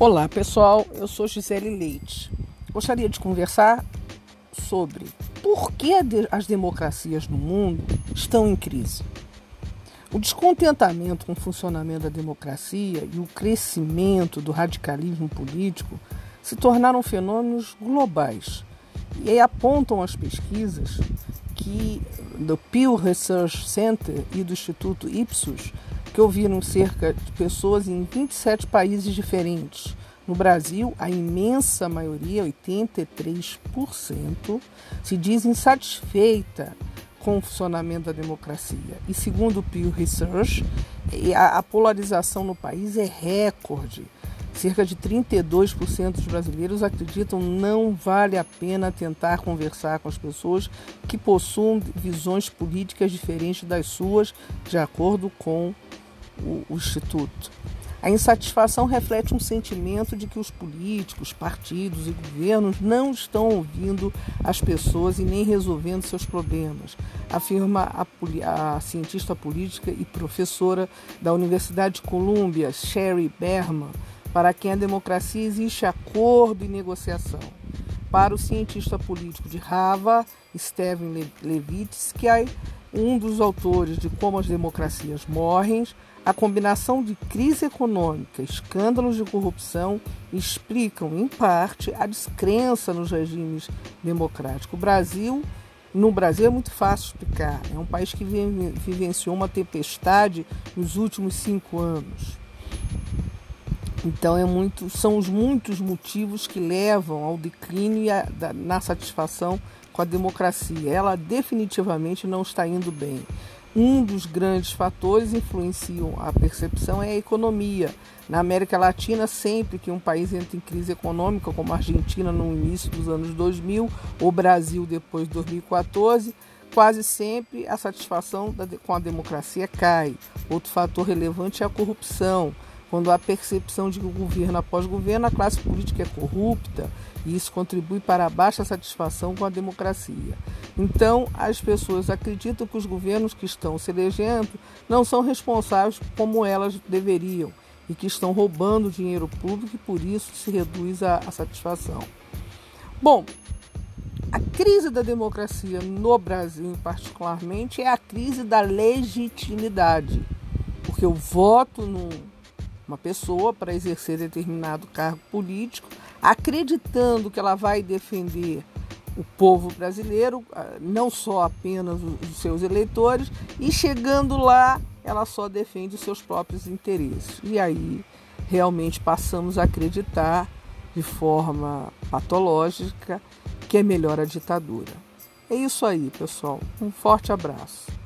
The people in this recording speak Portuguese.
Olá pessoal, eu sou Gisele Leite. Gostaria de conversar sobre por que as democracias no mundo estão em crise. O descontentamento com o funcionamento da democracia e o crescimento do radicalismo político se tornaram fenômenos globais. E apontam as pesquisas do Pew Research Center e do Instituto Ipsos que ouviram cerca de pessoas em 27 países diferentes. No Brasil, a imensa maioria, 83%, se diz insatisfeita com o funcionamento da democracia. E segundo o Pew Research, a polarização no país é recorde. Cerca de 32% dos brasileiros acreditam não vale a pena tentar conversar com as pessoas que possuem visões políticas diferentes das suas, de acordo com o, o Instituto. A insatisfação reflete um sentimento de que os políticos, partidos e governos não estão ouvindo as pessoas e nem resolvendo seus problemas, afirma a, a cientista política e professora da Universidade de Colômbia, Sherry Berman, para quem a democracia existe acordo e negociação. Para o cientista político de Harvard, Steven Levitsky, um dos autores de Como as Democracias Morrem, a combinação de crise econômica, escândalos de corrupção explicam, em parte, a descrença nos regimes democráticos. O Brasil, no Brasil é muito fácil explicar. É um país que vivenciou uma tempestade nos últimos cinco anos. Então é muito, são os muitos motivos que levam ao declínio e a, da, na satisfação com a democracia. Ela definitivamente não está indo bem. Um dos grandes fatores influenciam a percepção é a economia. Na América Latina, sempre que um país entra em crise econômica, como a Argentina no início dos anos 2000, o Brasil depois de 2014, quase sempre a satisfação com a democracia cai. Outro fator relevante é a corrupção. Quando há percepção de que o governo após governo, a classe política é corrupta, e isso contribui para a baixa satisfação com a democracia. Então, as pessoas acreditam que os governos que estão se elegendo não são responsáveis como elas deveriam e que estão roubando dinheiro público e por isso se reduz a, a satisfação. Bom, a crise da democracia no Brasil, particularmente, é a crise da legitimidade, porque o voto numa pessoa para exercer determinado cargo político, acreditando que ela vai defender o povo brasileiro, ah, não só apenas os seus eleitores, e chegando lá, ela só defende os seus próprios interesses. E aí realmente passamos a acreditar de forma patológica que é melhor a ditadura. É isso aí, pessoal. Um forte abraço.